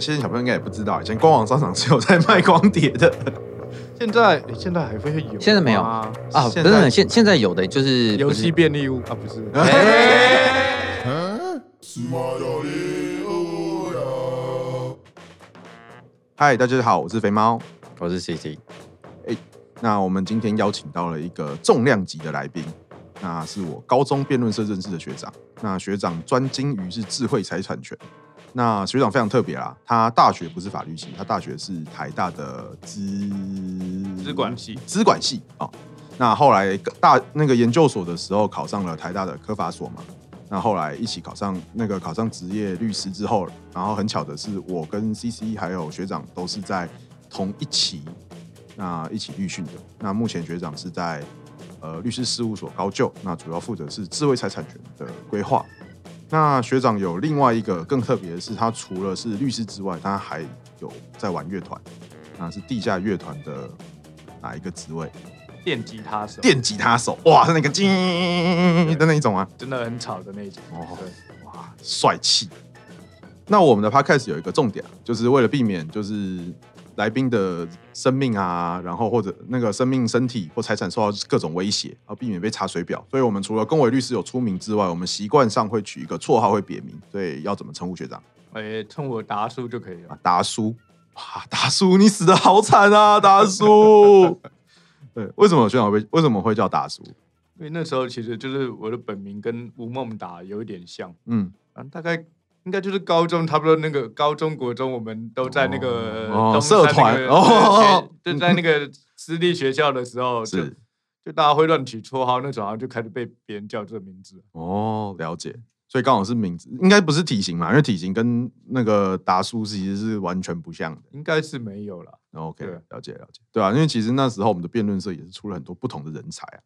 现在小朋友应该也不知道，以前官网商场是有在卖光碟的。现在现在还会有？现在没有啊？不是，现现在有的就是游戏便利屋啊，不是。嗨，大家好，我是肥猫，我是 CC。哎，那我们今天邀请到了一个重量级的来宾。那是我高中辩论社认识的学长。那学长专精于是智慧财产权。那学长非常特别啦，他大学不是法律系，他大学是台大的资资管系。资管系哦。那后来大那个研究所的时候考上了台大的科法所嘛。那后来一起考上那个考上职业律师之后，然后很巧的是，我跟 CC 还有学长都是在同一期那一起律训的。那目前学长是在。呃，律师事务所高就，那主要负责是智慧财产权的规划。那学长有另外一个更特别的是，他除了是律师之外，他还有在玩乐团，那是地下乐团的哪一个职位？电吉他手。电吉他手，哇，是那个金的那一种啊，真的很吵的那一种。哦，对，哇，帅气。那我们的 podcast 有一个重点，就是为了避免就是。来宾的生命啊，然后或者那个生命、身体或财产受到各种威胁，而避免被查水表，所以我们除了公委律师有出名之外，我们习惯上会取一个绰号，会别名。所以要怎么称呼学长？哎，称我达叔就可以了。达叔，哇，达叔，你死的好惨啊，达叔。对，为什么学长会为什么会叫达叔？因为那时候其实就是我的本名跟吴孟达有一点像，嗯，啊，大概。应该就是高中，差不多那个高中国中，我们都在那个东社团哦，就在那个私立学校的时候，是就大家会乱取绰号，那种，然后就开始被别人叫这个名字。哦，了解，所以刚好是名字，应该不是体型嘛，因为体型跟那个达叔其实是完全不像的，应该是没有了。OK，了解了解，对啊，因为其实那时候我们的辩论社也是出了很多不同的人才啊。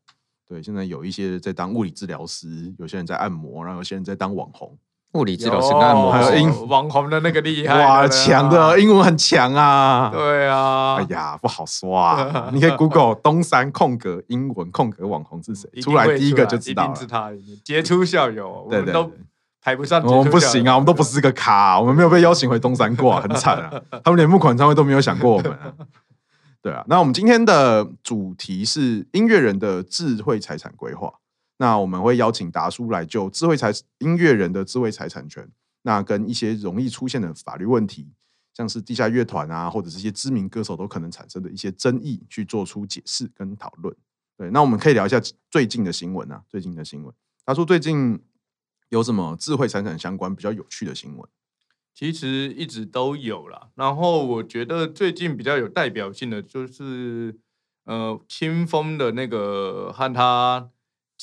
对，现在有一些在当物理治疗师，有些人在按摩，然后有些人在当网红。物理治疗师跟按摩，还有英网红的那个厉害，哇，强的英文很强啊！对啊，哎呀，不好说啊。你可以 Google 东山空格英文空格网红是谁，出来第一个就知道了。一定是他，杰出校友，对对，都排不上。我们不行啊，我们都不是个咖，我们没有被邀请回东山过，很惨啊。他们连募款餐会都没有想过我们。对啊，那我们今天的主题是音乐人的智慧财产规划。那我们会邀请达叔来就智慧财音乐人的智慧财产权，那跟一些容易出现的法律问题，像是地下乐团啊，或者是一些知名歌手都可能产生的一些争议，去做出解释跟讨论。对，那我们可以聊一下最近的新闻啊，最近的新闻。达叔最近有什么智慧财产相关比较有趣的新闻？其实一直都有啦，然后我觉得最近比较有代表性的就是呃，青峰的那个和他。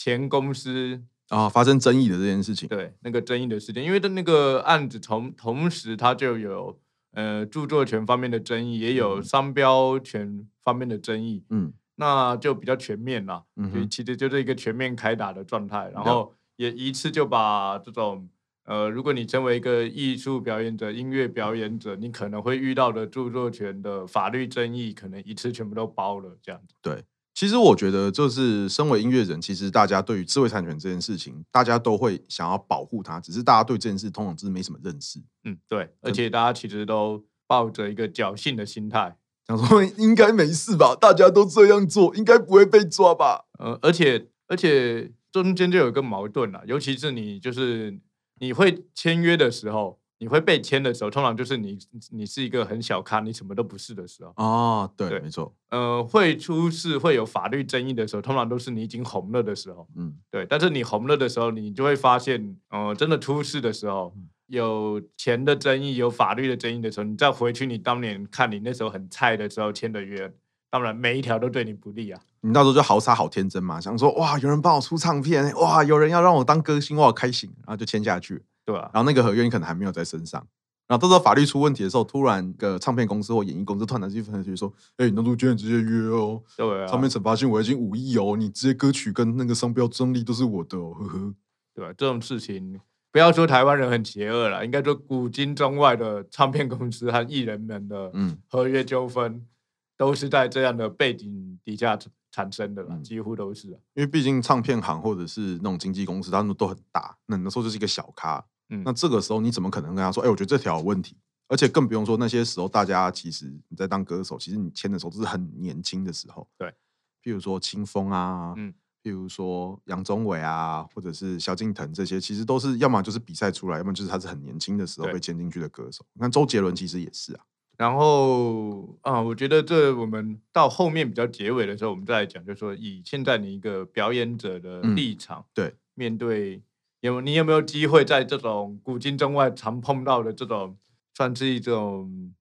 前公司啊，发生争议的这件事情，对那个争议的事件，因为的那个案子同同时，它就有呃著作权方面的争议，也有商标权方面的争议，嗯，那就比较全面啦，嗯，就其实就是一个全面开打的状态，然后也一次就把这种呃，如果你成为一个艺术表演者、音乐表演者，你可能会遇到的著作权的法律争议，可能一次全部都包了这样子，对。其实我觉得，就是身为音乐人，其实大家对于智慧产权这件事情，大家都会想要保护它。只是大家对这件事通常就是没什么认识。嗯，对。而且大家其实都抱着一个侥幸的心态，想说应该没事吧，大家都这样做，应该不会被抓吧。呃，而且而且中间就有一个矛盾了，尤其是你就是你会签约的时候。你会被签的时候，通常就是你你是一个很小咖，你什么都不是的时候。哦，对，对没错。呃，会出事会有法律争议的时候，通常都是你已经红了的时候。嗯，对。但是你红了的时候，你就会发现，呃，真的出事的时候，有钱的争议，有法律的争议的时候，你再回去，你当年看你那时候很菜的时候签的约，当然每一条都对你不利啊。你那时候就好傻好天真嘛，想说哇，有人帮我出唱片，哇，有人要让我当歌星，我好开心，然后就签下去。对啊，然后那个合约你可能还没有在身上，然后到时候法律出问题的时候，突然个唱片公司或演艺公司突然拿去分析说，哎，你当初签直接约哦，对啊，唱片惩罚金我已经五亿哦，你这些歌曲跟那个商标专利都是我的哦，呵呵，对啊，这种事情不要说台湾人很邪恶了，应该说古今中外的唱片公司和艺人们的嗯。合约纠纷，嗯、都是在这样的背景底下产生的了，嗯、几乎都是，因为毕竟唱片行或者是那种经纪公司，他们都很大，那那时候就是一个小咖。嗯、那这个时候你怎么可能跟他说？哎、欸，我觉得这条有问题，而且更不用说那些时候，大家其实你在当歌手，其实你签的时候都是很年轻的时候。对，譬如说清风啊，嗯，譬如说杨宗纬啊，或者是萧敬腾这些，其实都是要么就是比赛出来，要么就是他是很年轻的时候被签进去的歌手。那周杰伦其实也是啊。然后啊，我觉得这我们到后面比较结尾的时候，我们再来讲，就是说以现在你一个表演者的立场，嗯、对，面对有你有没有机会在这种古今中外常碰到的这种，算是一种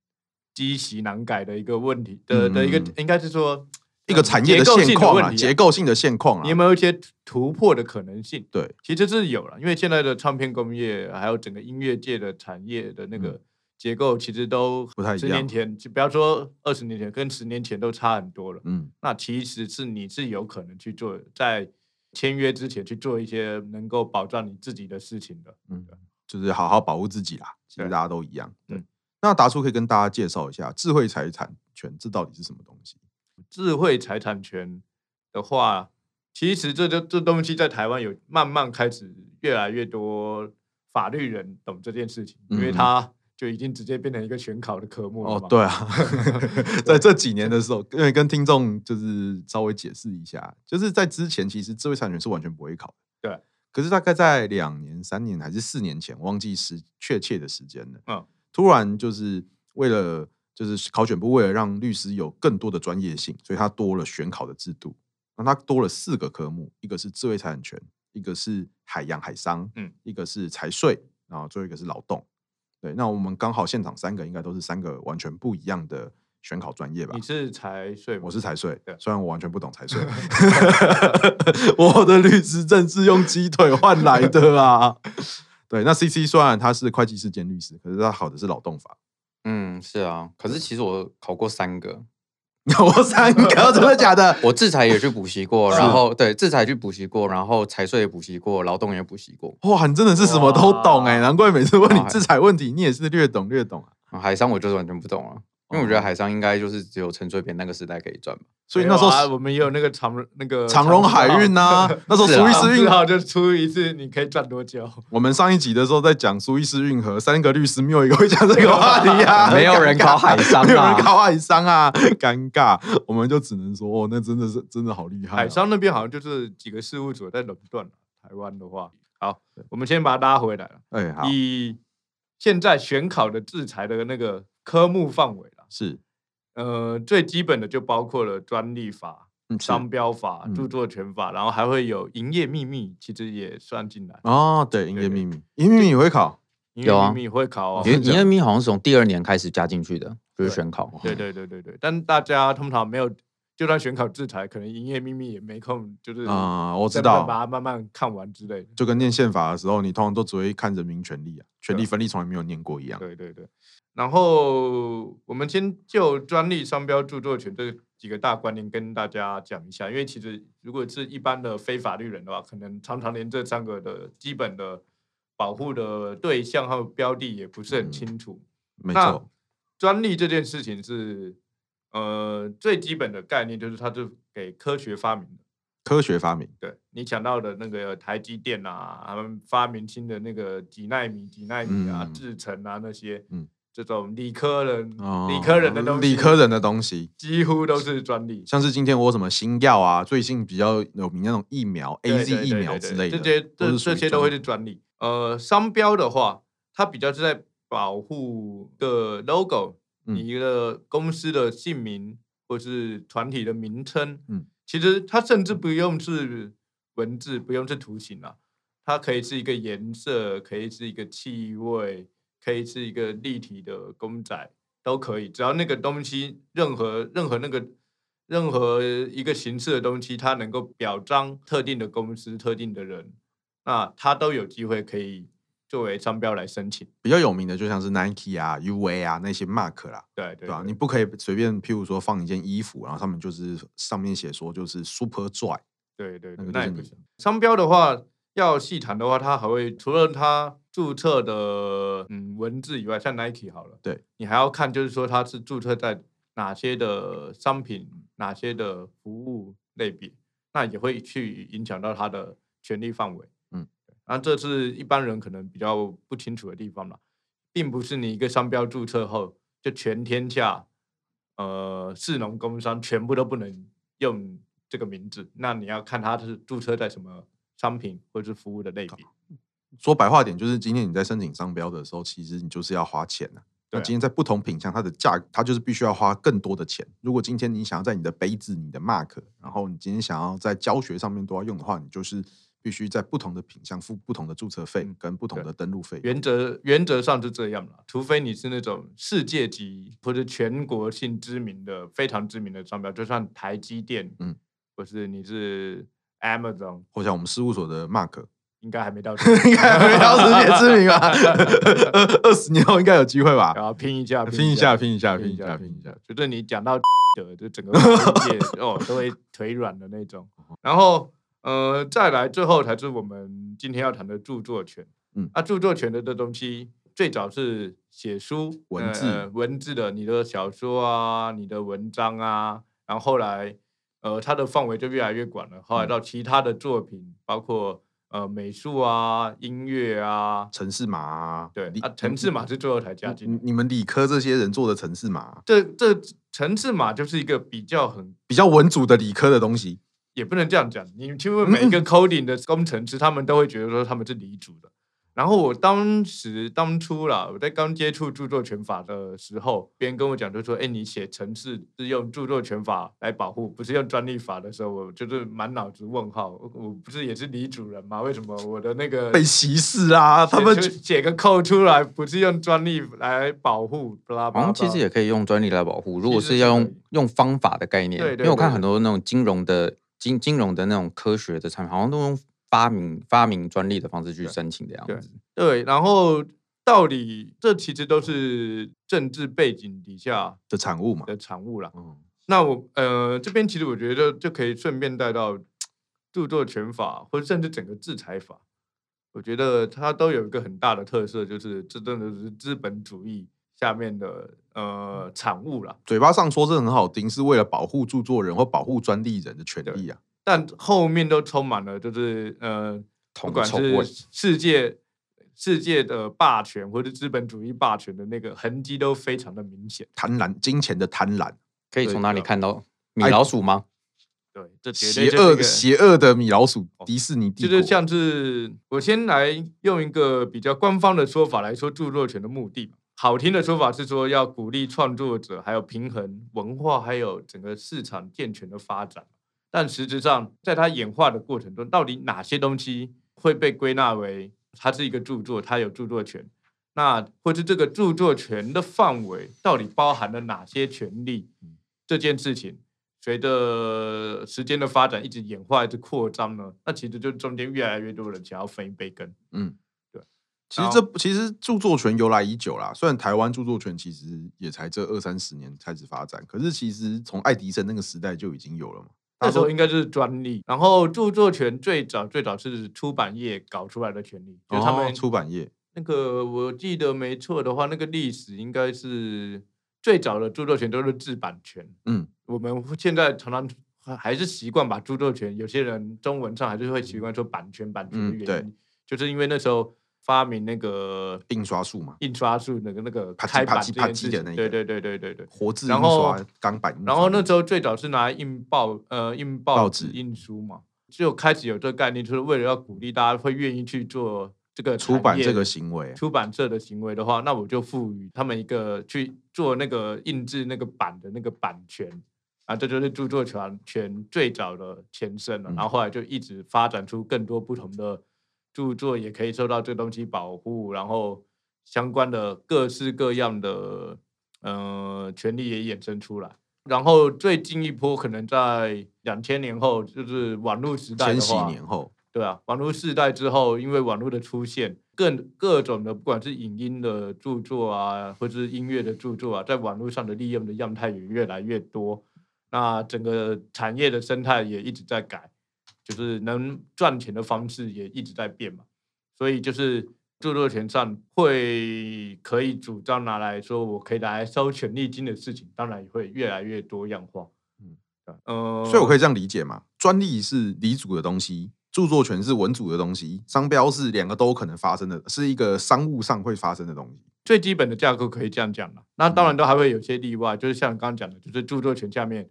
积习难改的一个问题的、嗯、的一个，应该是说一个产业的现况啊，结构性的现况啊，你有没有一些突破的可能性？对，其实是有了，因为现在的唱片工业还有整个音乐界的产业的那个。嗯结构其实都不太一样。十年前，就不要说二十年前，跟十年前都差很多了。嗯，那其实是你是有可能去做，在签约之前去做一些能够保障你自己的事情的。嗯，就是好好保护自己啦。其实大家都一样。对。那达叔可以跟大家介绍一下智慧财产权，这到底是什么东西？智慧财产权的话，其实这这这东西在台湾有慢慢开始越来越多法律人懂这件事情，因为他。就已经直接变成一个选考的科目了。哦，对啊，在这几年的时候，因为跟听众就是稍微解释一下，就是在之前其实智慧产权是完全不会考的。对，可是大概在两年、三年还是四年前，忘记时确切的时间了。嗯，突然就是为了就是考选部为了让律师有更多的专业性，所以他多了选考的制度，那他多了四个科目，一个是智慧财产权，一个是海洋海商，嗯，一个是财税，然后最后一个是劳动。对，那我们刚好现场三个应该都是三个完全不一样的选考专业吧？你是财税，我是财税。对，虽然我完全不懂财税，我的律师证是用鸡腿换来的啊。对，那 CC 虽然他是会计师兼律师，可是他考的是劳动法。嗯，是啊。可是其实我考过三个。我三个真的假的？我制裁也去补习过，然后对制裁去补习过，然后财税也补习过，劳动也补习过。哇，你真的是什么都懂哎，难怪每次问你制裁问题，你也是略懂略懂啊。海商我就是完全不懂了，因为我觉得海商应该就是只有陈水扁那个时代可以赚吧。所以那时候我们也有那个长那个长荣海运呐，那时候苏伊士运河就出一次，你可以赚多久？我们上一集的时候在讲苏伊士运河，三个律师没有一个会讲这个话题啊，没有人考海商，没有人考海商啊，尴尬。我们就只能说，哦，那真的是真的好厉害。海商那边好像就是几个事务所在垄断。台湾的话，好，我们先把它拉回来了。哎，好。以现在选考的制裁的那个科目范围了，是。呃，最基本的就包括了专利法、商标法、著作权法，然后还会有营业秘密，其实也算进来。哦，对，营业秘密，营业秘密也会考，有啊，秘密会考。营业 秘密好像是从第二年开始加进去的，就是选考。对对对对对，但大家通常没有，就算选考制裁，可能营业秘密也没空，就是啊，我知道，把它慢慢看完之类的。就跟念宪法的时候，你通常都只会看人民权利啊，权利分立从来没有念过一样。对对对。然后我们先就专利、商标、著作权这几个大观念跟大家讲一下，因为其实如果是一般的非法律人的话，可能常常连这三个的基本的保护的对象和标的也不是很清楚。嗯、没错，专利这件事情是呃最基本的概念，就是它是给科学发明的。科学发明，对你讲到的那个台积电啊，他们发明新的那个几纳米、几纳米啊、制程啊那些，嗯。这种理科人、哦、理科人的东西，理科人的东西几乎都是专利。像是今天我有什么新药啊，最近比较有名那种疫苗，AZ 疫苗之类的，这些这这些都会是专利。呃，商标的话，它比较是在保护的 logo，你一个公司的姓名或是团体的名称。嗯，其实它甚至不用是文字，不用是图形啊，它可以是一个颜色，可以是一个气味。可以是一个立体的公仔，都可以，只要那个东西任何任何那个任何一个形式的东西，它能够表彰特定的公司、特定的人，那它都有机会可以作为商标来申请。比较有名的就像是 Nike 啊、UA 啊那些 mark 啦，对对，对吧？你不可以随便，譬如说放一件衣服，然后上面就是上面写说就是 Super Dry，对对，对，那也不行。商标的话。要细谈的话，它还会除了它注册的嗯文字以外，像 Nike 好了，对，你还要看，就是说它是注册在哪些的商品、哪些的服务类别，那也会去影响到它的权利范围。嗯，然后这是一般人可能比较不清楚的地方了。并不是你一个商标注册后就全天下呃市农工商全部都不能用这个名字，那你要看它是注册在什么商品或者是服务的类别。说白话点，就是今天你在申请商标的时候，其实你就是要花钱的。那今天在不同品相，它的价，它就是必须要花更多的钱。如果今天你想要在你的杯子、你的 mark，然后你今天想要在教学上面都要用的话，你就是必须在不同的品相付不同的注册费跟不同的登录费。原则原则上是这样了，除非你是那种世界级或者全国性知名的、非常知名的商标，就算台积电，嗯，或是你是 Amazon，或像我们事务所的 mark。应该还没到，应该还没到 世界知名吧？二十年后应该有机会吧？然后拼一下，拼一下，拼一下，拼一下，拼一下。觉得你讲到 的，就整个世界哦都会腿软的那种。然后呃，再来最后才是我们今天要谈的著作权。嗯，啊，著作权的这东西最早是写书文字文字的，你的小说啊，你的文章啊，然后后来呃，它的范围就越来越广了。后来到其他的作品，包括。呃，美术啊，音乐啊，城市码啊，对啊，城市码是最后才加进。你们理科这些人做的城市码，这这城市码就是一个比较很比较文组的理科的东西，也不能这样讲。你去问每一个 coding 的工程师，他们都会觉得说他们是理组的。然后我当时当初啦，我在刚接触著作权法的时候，别人跟我讲就说：“哎，你写程式是用著作权法来保护，不是用专利法的时候，我就是满脑子问号。我不是也是李主人吗？为什么我的那个被歧视啊？他们写个 code 出来，不是用专利来保护？好像其实也可以用专利来保护。如果是要用用方法的概念，因为我看很多那种金融的金金融的那种科学的产品，好像都用。”发明发明专利的方式去申请的样子，对，对，然后到底这其实都是政治背景底下的产物嘛？的产物啦。嗯，那我呃这边其实我觉得就可以顺便带到著作权法，或者甚至整个制裁法，我觉得它都有一个很大的特色，就是这真的是资本主义下面的呃产物啦。嘴巴上说这很好听，是为了保护著作人或保护专利人的权利啊。但后面都充满了，就是呃，不管是世界世界的霸权或者资本主义霸权的那个痕迹都非常的明显。贪婪，金钱的贪婪，可以从哪里看到？米老鼠吗？对，这邪恶邪恶的米老鼠，迪士尼帝国。就是像是我先来用一个比较官方的说法来说著作权的目的。好听的说法是说要鼓励创作者，还有平衡文化，还有整个市场健全的发展。但实质上，在它演化的过程中，到底哪些东西会被归纳为它是一个著作，它有著作权？那或是这个著作权的范围到底包含了哪些权利？这件事情随着时间的发展，一直演化，一直扩张呢？那其实就中间越来越多人想要分一杯羹。嗯，对。其实这其实著作权由来已久啦，虽然台湾著作权其实也才这二三十年开始发展，可是其实从爱迪生那个时代就已经有了嘛。那时候应该就是专利，然后著作权最早最早是出版业搞出来的权利，就他们、哦、出版业那个我记得没错的话，那个历史应该是最早的著作权都是制版权。嗯，我们现在常常还是习惯把著作权，有些人中文上还是会习惯说版权版权的原因，嗯、就是因为那时候。发明那个印刷术嘛，印刷术那个那个开版这件事情，对对对对对对，活字印刷钢版。然后那时候最早是拿来印报呃印报纸印书嘛，就开始有这个概念，就是为了要鼓励大家会愿意去做这个出版这个行为，出版社的行为的话，那我就赋予他们一个去做那个印制那个版的那个版权。啊，这就是著作权权最早的前身了。然后后来就一直发展出更多不同的。著作也可以受到这个东西保护，然后相关的各式各样的呃权利也衍生出来。然后最近一波可能在两千年后，就是网络时代的话，千禧年后，对啊，网络时代之后，因为网络的出现，各各种的不管是影音的著作啊，或者是音乐的著作啊，在网络上的利用的样态也越来越多，那整个产业的生态也一直在改。就是能赚钱的方式也一直在变嘛，所以就是著作权上会可以主张拿来说，我可以拿来收权利金的事情，当然也会越来越多样化。嗯，呃，所以我可以这样理解嘛，专利是理主的东西，著作权是文组的东西，商标是两个都可能发生的，是一个商务上会发生的东西。最基本的架构可以这样讲了。那当然都还会有些例外，就是像刚刚讲的，就是著作权下面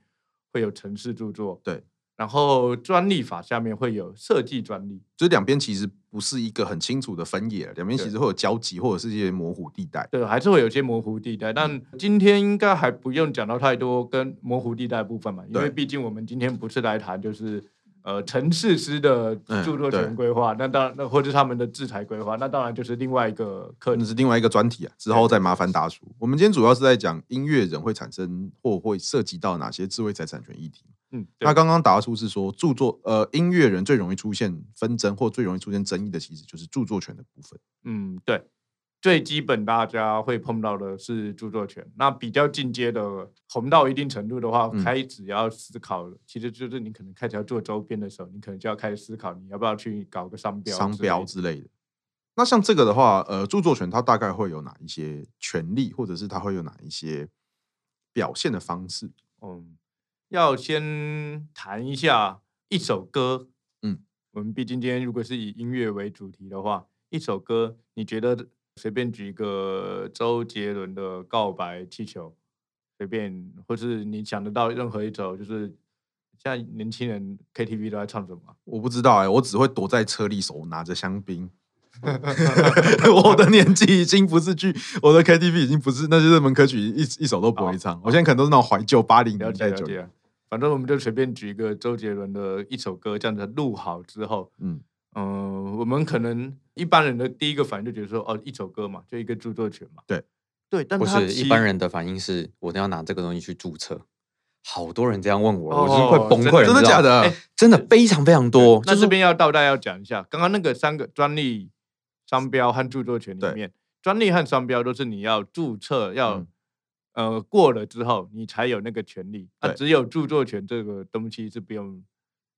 会有程式著作，对。然后专利法下面会有设计专利，就是两边其实不是一个很清楚的分野，两边其实会有交集或者是一些模糊地带。对，还是会有些模糊地带。但今天应该还不用讲到太多跟模糊地带部分嘛，因为毕竟我们今天不是来谈就是。呃，城市师的著作权规划，嗯、那当然，那或者他们的制裁规划，那当然就是另外一个课，那是另外一个专题啊。之后再麻烦大叔。我们今天主要是在讲音乐人会产生或会涉及到哪些智慧财产权议题。嗯，那刚刚答叔是说著作，呃，音乐人最容易出现纷争或最容易出现争议的，其实就是著作权的部分。嗯，对。最基本大家会碰到的是著作权，那比较进阶的红到一定程度的话，嗯、开始要思考，其实就是你可能开始要做周边的时候，你可能就要开始思考，你要不要去搞个商标、商标之类的。那像这个的话，呃，著作权它大概会有哪一些权利，或者是它会有哪一些表现的方式？嗯，要先谈一下一首歌。嗯，我们毕竟今天如果是以音乐为主题的话，一首歌，你觉得？随便举一个周杰伦的《告白气球》，随便，或是你想得到任何一首，就是现在年轻人 KTV 都在唱什么？我不知道哎、欸，我只会躲在车里，手拿着香槟。我的年纪已经不是去，我的 KTV 已经不是那些热门歌曲一一首都不会唱。我现在可能都是那种怀旧八零年代。了解，反正我们就随便举一个周杰伦的一首歌，这样子录好之后，嗯。嗯、呃，我们可能一般人的第一个反应就觉得说，哦，一首歌嘛，就一个著作权嘛。对，对，但不是一般人的反应是，我都要拿这个东西去注册。好多人这样问我，哦、我就是快崩溃了。真的假的？真的非常非常多。那这边要到，大家要讲一下，刚刚那个三个专利、商标和著作权里面，专利和商标都是你要注册，要、嗯、呃过了之后，你才有那个权利。啊只有著作权这个东西是不用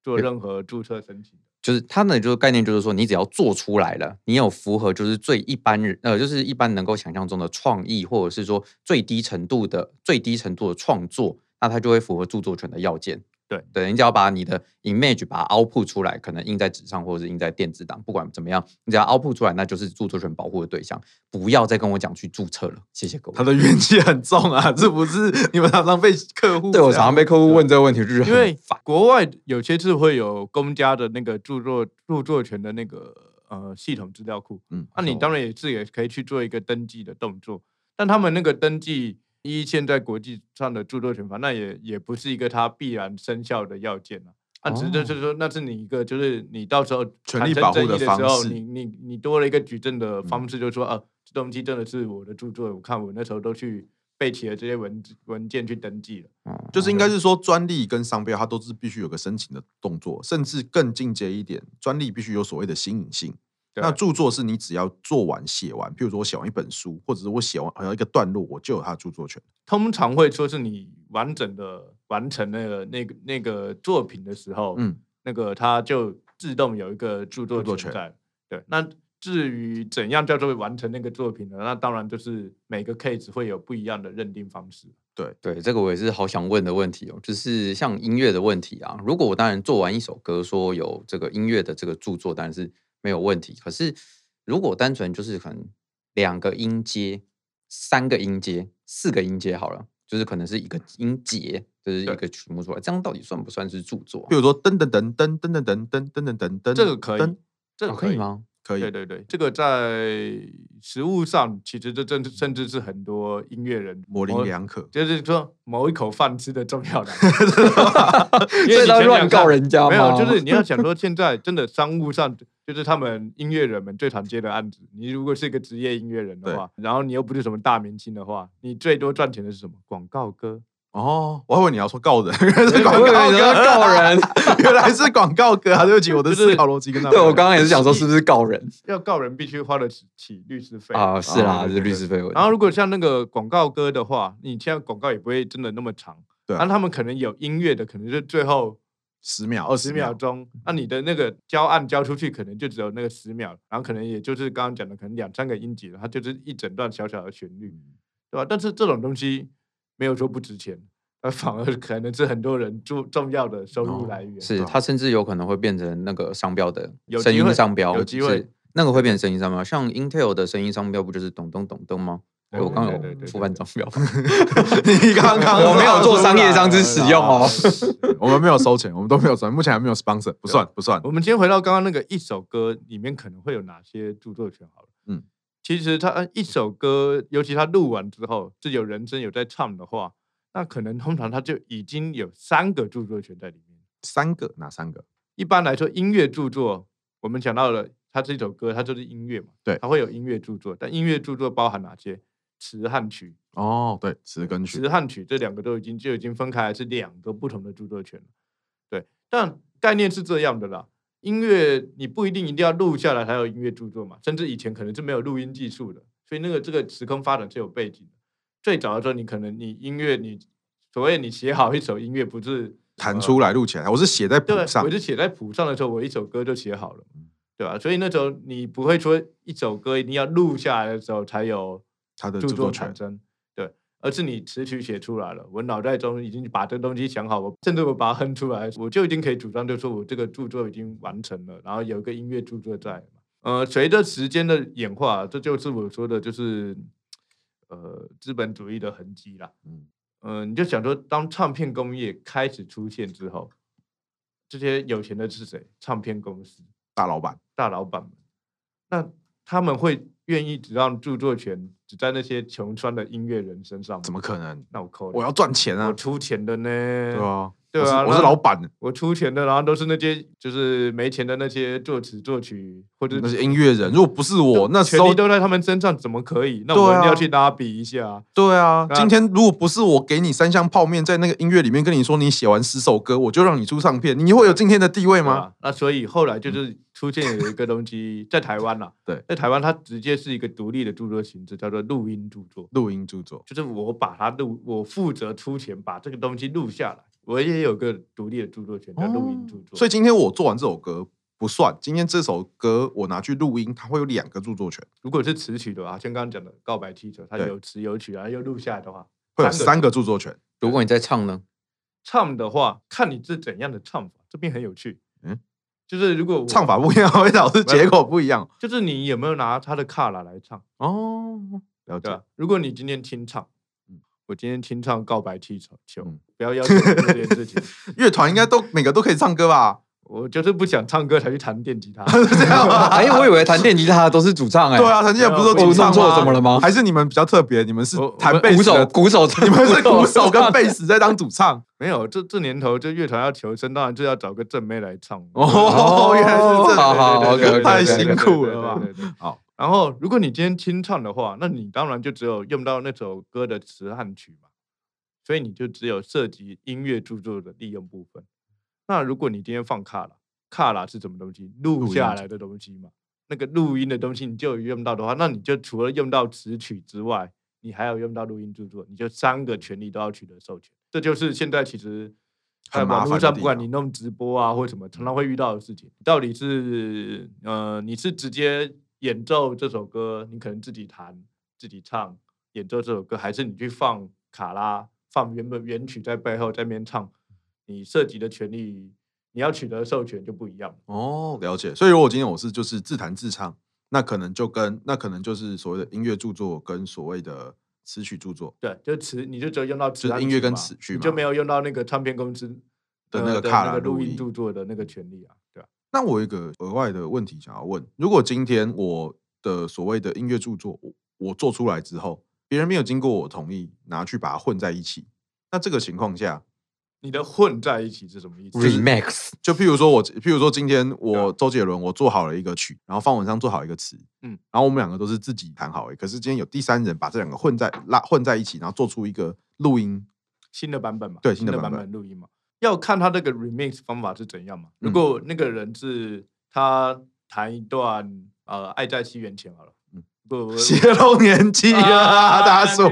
做任何注册申请。就是它的就是概念，就是说你只要做出来了，你有符合就是最一般人呃，就是一般能够想象中的创意，或者是说最低程度的最低程度的创作，那它就会符合著作权的要件。对对，你只要把你的 image 把它 output 出来，可能印在纸上或者是印在电子档，不管怎么样，你只要 output 出来，那就是著作权保护的对象。不要再跟我讲去注册了，谢谢各位。他的怨气很重啊，是不是？你们常常被客户对我常常被客户问这个问题，就是因为国外有些是会有公家的那个著作著作权的那个呃系统资料库，嗯，那、啊、你当然也是也可以去做一个登记的动作，但他们那个登记。一现在国际上的著作权法，那也也不是一个它必然生效的要件啊。啊，只是就是说，那是你一个，就是你到时候权利保护的时候，你你你多了一个举证的方式，就是说，啊，这东西真的是我的著作，我看我那时候都去备齐了这些文文件去登记了。就是应该是说，专利跟商标它都是必须有个申请的动作，甚至更进阶一点，专利必须有所谓的新颖性。那著作是你只要做完写完，譬如说我写完一本书，或者是我写完好像一个段落，我就有它的著作权。通常会说是你完整的完成那个那个那个作品的时候，嗯，那个它就自动有一个著作权在。对，那至于怎样叫做完成那个作品呢？那当然就是每个 case 会有不一样的认定方式。对对，这个我也是好想问的问题哦，就是像音乐的问题啊。如果我当然做完一首歌，说有这个音乐的这个著作，但是。没有问题。可是，如果单纯就是可能两个音阶、三个音阶、四个音阶好了，就是可能是一个音节，就是一个曲目出来，这样到底算不算是著作？比如说噔噔噔噔噔噔噔噔噔噔噔，这个可以，这个可以吗？可以，对对对，这个在实物上，其实这甚甚至是很多音乐人模棱两可，就是说某一口饭吃的重要的 因为他乱告人家没有，就是你要想说，现在真的商务上，就是他们音乐人们最常接的案子，你如果是一个职业音乐人的话，然后你又不是什么大明星的话，你最多赚钱的是什么？广告歌。哦，我还以为你要说告人，原来是广告歌告人，原来是广告歌啊！对不起，我的思考逻辑跟他。对，我刚刚也是想说，是不是 告人？要告人必须花得起律师费啊，是啦，是律师费。然后如果像那个广告歌的话，你现在广告也不会真的那么长，对。那他们可能有音乐的，可能是最后十秒、二十秒钟。那你的那个交案交出去，可能就只有那个十秒，然后可能也就是刚刚讲的，可能两三个音节，它就是一整段小小的旋律，对吧？但是这种东西没有说不值钱。那反而可能是很多人重重要的收入来源，是它甚至有可能会变成那个商标的声音商标，有机会。那个会变成声音商标，像 Intel 的声音商标不就是咚咚咚咚吗？我刚有触犯商标，你刚刚我没有做商业上之使用哦，我们没有收钱，我们都没有收，目前还没有 sponsor，不算不算。我们今天回到刚刚那个一首歌里面可能会有哪些著作权？好了，嗯，其实他一首歌，尤其他录完之后，是有人声有在唱的话，那可能通常他就已经有三个著作权在里面。三个？哪三个？一般来说，音乐著作我们讲到了。它这首歌，它就是音乐嘛，对，它会有音乐著作，但音乐著作包含哪些？词和曲。哦，对，词跟曲，词和曲这两个都已经就已经分开来，是两个不同的著作权了。对，但概念是这样的啦。音乐你不一定一定要录下来才有音乐著作嘛，甚至以前可能是没有录音技术的，所以那个这个时空发展是有背景的。最早的时候，你可能你音乐你所谓你写好一首音乐，不是弹出来录起来，我是写在谱上，我是写在谱上的时候，我一首歌就写好了。对吧？所以那时候你不会说一首歌一定要录下来的时候才有它的著作权，对，而是你词曲写出来了，我脑袋中已经把这东西想好，我甚至我把它哼出来，我就已经可以主张，就说我这个著作已经完成了，然后有一个音乐著作在。呃，随着时间的演化，这就是我说的，就是呃资本主义的痕迹啦。嗯，呃，你就想说，当唱片工业开始出现之后，这些有钱的是谁？唱片公司。大老板，大老板们，那他们会愿意只让著作权只在那些穷酸的音乐人身上？怎么可能？那我扣，我要赚钱啊！我出钱的呢？对啊。对啊，我是老板，我出钱的，然后都是那些就是没钱的那些作词作曲或者那些音乐人。如果不是我，那权利都在他们身上，怎么可以？那我们要去拉比一下。对啊，今天如果不是我给你三箱泡面，在那个音乐里面跟你说，你写完十首歌，我就让你出唱片，你会有今天的地位吗？那所以后来就是出现有一个东西，在台湾啦，对，在台湾它直接是一个独立的著作形式，叫做录音著作。录音著作就是我把它录，我负责出钱把这个东西录下来。我也有个独立的著作权，叫录音著作。哦。所以今天我做完这首歌不算，今天这首歌我拿去录音，它会有两个著作权。如果是词曲的话，像刚刚讲的《告白气球》，它有词有曲啊，又录下来的话，会有三个著作权。如果你在唱呢？唱的话，看你是怎样的唱法。这边很有趣，嗯，就是如果唱法不一样，会导致结果不一样。就是你有没有拿他的卡拉来唱？哦，了解。如果你今天听唱。我今天清唱《告白气球》，求不要要求这件事情。乐团应该都每个都可以唱歌吧？我就是不想唱歌才去弹电吉他，是 这样吗？哎，我以为弹电吉他都是主唱哎。对啊，弹吉他不是说主唱错什么了吗？还是你们比较特别？你们是弹贝斯、鼓手、鼓手，你们是鼓手跟贝斯在当主唱？没有，这这年头，这乐团要求生，当然就要找个正妹来唱。哦，原来是这样，好好，OK，太辛苦了吧？好。然后，如果你今天清唱的话，那你当然就只有用到那首歌的词和曲嘛。所以你就只有涉及音乐著作的利用部分。那如果你今天放卡拉，卡拉是什么东西？录下来的东西嘛。那个录音的东西你就有用到的话，那你就除了用到词曲之外，你还有用到录音著作，你就三个权利都要取得授权。这就是现在其实在网络上，不管你弄直播啊或什么，常常会遇到的事情。到底是呃，你是直接演奏这首歌，你可能自己弹、自己唱、演奏这首歌，还是你去放卡拉？放原本原曲在背后在那边唱，你涉及的权利，你要取得授权就不一样哦。了解，所以如果今天我是就是自弹自唱，那可能就跟那可能就是所谓的音乐著作跟所谓的词曲著作。对，就词你就只有用到词，就是音乐跟词曲，你就没有用到那个唱片公司的那个卡拉录音著作的那个权利啊。那我有一个额外的问题想要问：如果今天我的所谓的音乐著作我，我做出来之后。别人没有经过我同意，拿去把它混在一起。那这个情况下，你的混在一起是什么意思？Remix，就譬如说我，譬如说今天我周杰伦，我做好了一个曲，然后方文山做好一个词，嗯，然后我们两个都是自己弹好，可是今天有第三人把这两个混在拉混在一起，然后做出一个录音新的版本嘛？对，新的版本录音嘛？要看他那个 remix 方法是怎样嘛？如果那个人是他弹一段呃《爱在西元前》好了。嗯，不泄露年纪啊，大叔！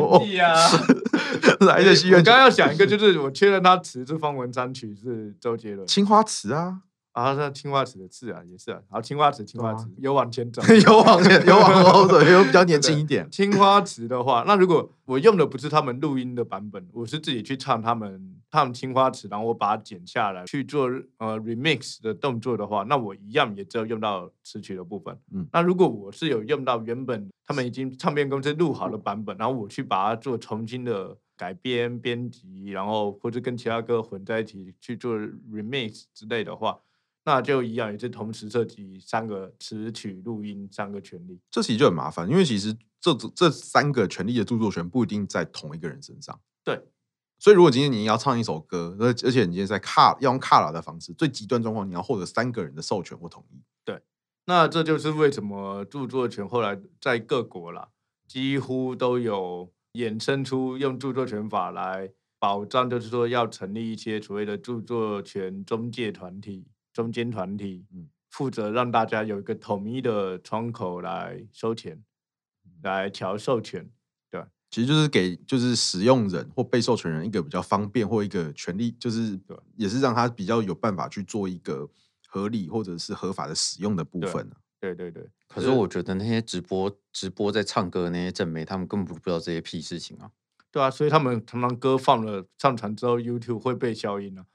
来在西元，我刚刚要想一个，就是我确认他词是方文山，曲是周杰伦，青花瓷啊啊，像青花瓷的字啊，也是啊。好，青花瓷，青花瓷，有往前走，有往前，有往后走，有比较年轻一点。青花瓷的话，那如果我用的不是他们录音的版本，我是自己去唱他们唱青花瓷，然后我把它剪下来去做呃 remix 的动作的话，那我一样也只有用到词曲的部分。嗯，那如果我是有用到原本他们已经唱片公司录好的版本，然后我去把它做重新的。改编编辑，然后或者跟其他歌混在一起去做 remix 之类的话，那就一样，也是同时涉及三个词曲、录音三个权利。这其实就很麻烦，因为其实这这三个权利的著作权不一定在同一个人身上。对，所以如果今天你要唱一首歌，而而且你今天在卡要用卡拉的方式，最极端状况你要获得三个人的授权或同意。对，那这就是为什么著作权后来在各国啦，几乎都有。衍生出用著作权法来保障，就是说要成立一些所谓的著作权中介团体、中间团体，嗯，负责让大家有一个统一的窗口来收钱，来调授权，对，其实就是给就是使用人或被授权人一个比较方便或一个权利，就是，也是让他比较有办法去做一个合理或者是合法的使用的部分啊。对对对，可是我觉得那些直播直播在唱歌的那些正妹，他们根本不知道这些屁事情啊。对啊，所以他们常常歌放了上传之后，YouTube 会被消音啊。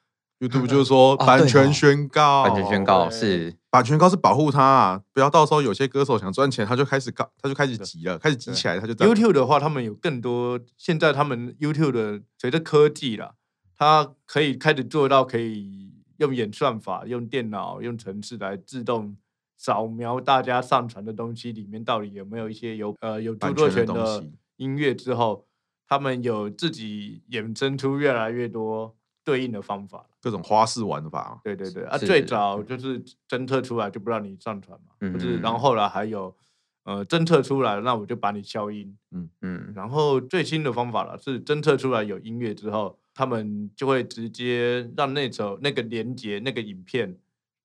YouTube 就是说版权宣告，版权宣告是版权告是保护他啊，不要到时候有些歌手想赚钱，他就开始告，他就开始急了，开始急起来，他就 YouTube 的话，他们有更多。现在他们 YouTube 的随着科技啦，他可以开始做到可以用演算法、用电脑、用程式来自动。扫描大家上传的东西里面到底有没有一些有呃有著作权的音乐之后，他们有自己衍生出越来越多对应的方法，各种花式玩法。对对对，啊，最早就是侦测出来就不让你上传嘛，不是，然后后来还有呃侦测出来，那我就把你消音，嗯嗯，然后最新的方法了是侦测出来有音乐之后，他们就会直接让那首那个连接那个影片，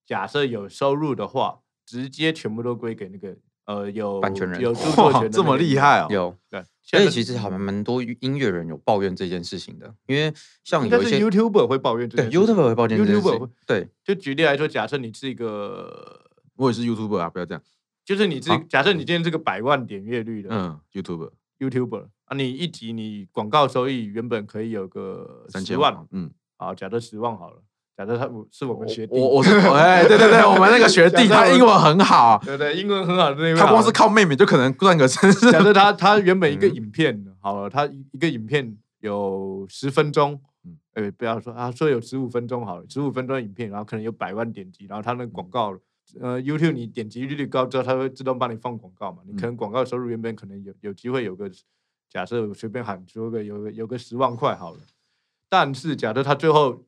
假设有收入的话。直接全部都归给那个呃有版权人。有著作权 这么厉害哦，有对，所以其实好像蛮多音乐人有抱怨这件事情的，因为像有一些 YouTuber 会抱怨这件事，对 YouTuber 会抱怨 YouTuber 对，就举例来说，假设你是一个，我也是 YouTuber 啊，不要这样，就是你这假设你今天这个百万点阅率的嗯 YouTuber YouTuber 啊，你一集你广告收益原本可以有个十万，嗯，好，假设十万好了。假设他是我们学弟，我我是哎，对对对，我们那个学弟 他英文很好，对对，英文很好的那位，他光是靠妹妹就可能赚个真是。假设他他原本一个影片好了，他一个影片有十分钟，哎，不要说啊，说有十五分钟好了，十五分钟影片，然后可能有百万点击，然后他那个广告，呃，YouTube 你点击率率高之后，他会自动帮你放广告嘛，你可能广告收入原本可能有有机会有个，假设随便喊说个有个有个十万块好了，但是假设他最后。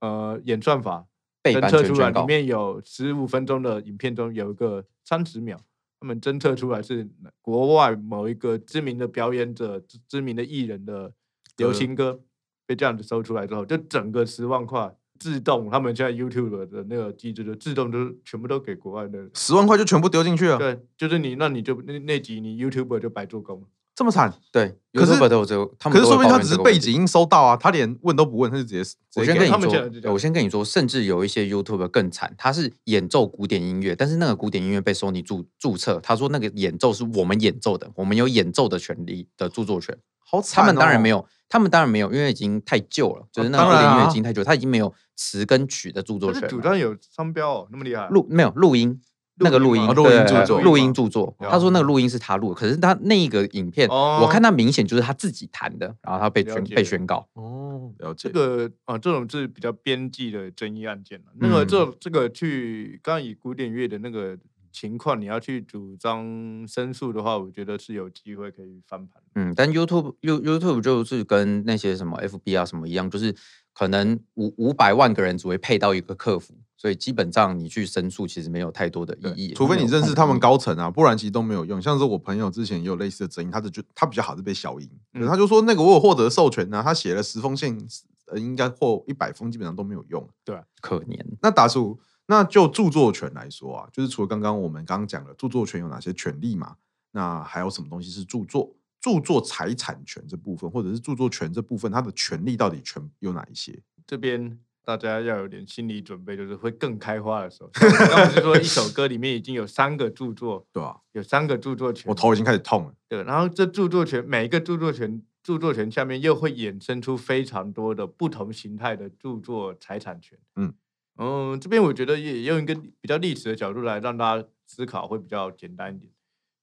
呃，演算法侦测出来，里面有十五分钟的影片中有一个三十秒，他们侦测出来是国外某一个知名的表演者、知名的艺人的流行歌，被这样子搜出来之后，就整个十万块自动，他们现在 YouTube 的那个机制就自动就全部都给国外的，十万块就全部丢进去了。对，就是你，那你就那那集你 YouTube 就白做工了。这么惨，对，可是可是说明他只是背景音收到啊，他连问都不问，他就直接。我先跟你说，我先跟你说，甚至有一些 YouTube 更惨，他是演奏古典音乐，但是那个古典音乐被 Sony 注注册，他说那个演奏是我们演奏的，我们有演奏的权利的著作权。好惨、哦，他们当然没有，他们当然没有，因为已经太旧了，就是那个古典音乐已经太旧，他已经没有词跟曲的著作权。主张有商标哦，那么厉害？录没有录音。那个录音，录音著作，录音著作。他说那个录音是他录的，可是他那一个影片，我看他明显就是他自己弹的，然后他被宣被宣告。哦，了解。这个啊，这种是比较边际的争议案件了。那个这这个去刚刚以古典乐的那个情况，你要去主张申诉的话，我觉得是有机会可以翻盘。嗯，但 YouTube You YouTube 就是跟那些什么 FB 啊什么一样，就是可能五五百万个人只会配到一个客服。所以基本上你去申诉其实没有太多的意义，除非你认识他们高层啊，不然其实都没有用。像是我朋友之前也有类似的争议，他的就他比较好是被消音，嗯、他就说那个我有获得授权啊，他写了十封信，呃，应该或一百封基本上都没有用。对、啊，可怜。那达叔，那就著作权来说啊，就是除了刚刚我们刚刚讲的著作权有哪些权利嘛，那还有什么东西是著作？著作财产权这部分，或者是著作权这部分，它的权利到底权有哪一些？这边。大家要有点心理准备，就是会更开花的时候。刚不是说一首歌里面已经有三个著作，对啊，有三个著作权，我头已经开始痛了。对，然后这著作权每一个著作权著作权下面又会衍生出非常多的不同形态的著作财产权。嗯嗯，这边我觉得也用一个比较历史的角度来让大家思考，会比较简单一点。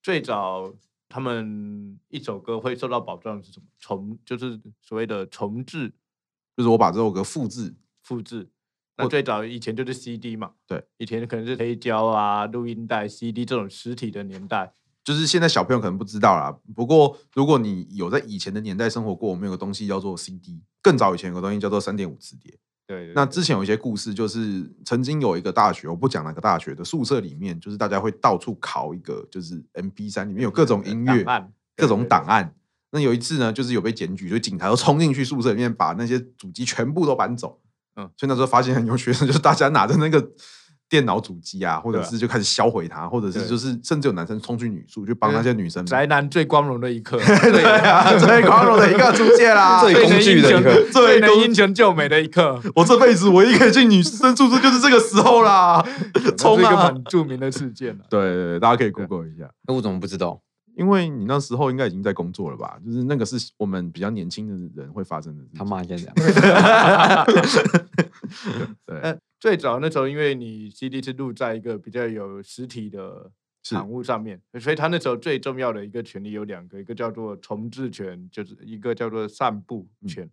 最早他们一首歌会受到保障是什么？重就是所谓的重制。就是我把这首歌复制，复制。那最早以前就是 CD 嘛，对，以前可能是黑胶啊、录音带、CD 这种实体的年代。就是现在小朋友可能不知道啦。不过如果你有在以前的年代生活过，我们有个东西叫做 CD。更早以前有个东西叫做三点五磁碟。对，对，对。那之前有一些故事，就是曾经有一个大学，我不讲哪个大学的宿舍里面，就是大家会到处拷一个，就是 M P 三里面有各种音乐、各种档案。那有一次呢，就是有被检举，所以警察都冲进去宿舍里面，把那些主机全部都搬走。嗯，所以那时候发现很多学生，就是大家拿着那个电脑主机啊，或者是就开始销毁它，或者是就是甚至有男生冲去女宿，就帮那些女生。宅男最光荣的一刻，对啊，最光荣的一刻出现啦，最工具的一刻，最能英雄救美的一刻。我这辈子唯一可以进女生宿舍就是这个时候啦，冲啊！一个很著名的事件。对对对，大家可以 Google 一下。那我怎么不知道？因为你那时候应该已经在工作了吧？就是那个是我们比较年轻的人会发生的事情。他妈现在这样。对，最早那时候，因为你 CD 是录在一个比较有实体的产物上面，所以他那时候最重要的一个权利有两个，一个叫做重置权，就是一个叫做散布权。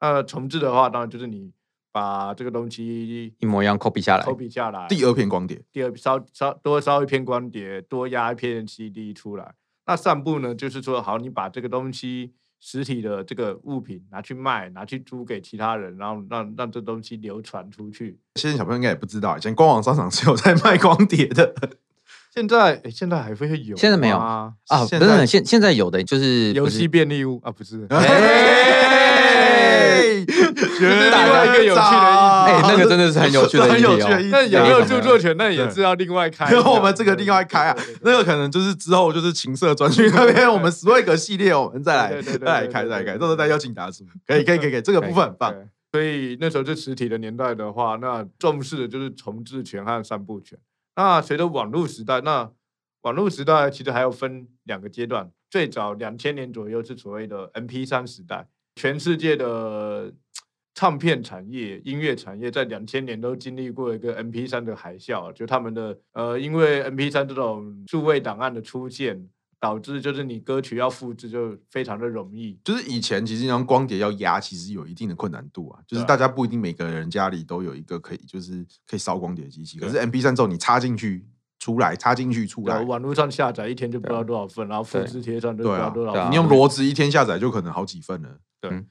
那、嗯、重置的话，当然就是你把这个东西一模一样 copy 下来，copy 下来，第二片光碟，第二烧烧多烧一片光碟，多压一片 CD 出来。那散布呢，就是说，好，你把这个东西实体的这个物品拿去卖，拿去租给其他人，然后让让这东西流传出去。现在小朋友应该也不知道，以前官网商场 是有在卖光碟的。现在，现在还会有？现在没有啊？啊，不是，现现在有的就是游戏便利屋啊，不是。觉得另外一个有趣的哎，那个真的是很有趣的议题。那有没有著作权？那也是要另外开。然 后我们这个另外开啊，那个可能就是之后就是情色专区那边，我们 Swag 系列，我们再来再来开再来开，到时候再邀请大叔。可以可以可以，这个部分很棒。所以那时候是实体的年代的话，那重视的就是重置权和散布权。那随着网络时代，那网络时代其实还有分两个阶段。最早两千年左右是所谓的 MP 三时代，全世界的。唱片产业、音乐产业在两千年都经历过一个 M P 三的海啸，就他们的呃，因为 M P 三这种数位档案的出现，导致就是你歌曲要复制就非常的容易。就是以前其实像光碟要压，其实有一定的困难度啊，就是大家不一定每个人家里都有一个可以就是可以烧光碟的机器，可是 M P 三之后你插进去出来，插进去出来，网络上下载一天就不知道多少份，然后复制贴上就不知道多少份，你用骡子一天下载就可能好几份了，对。嗯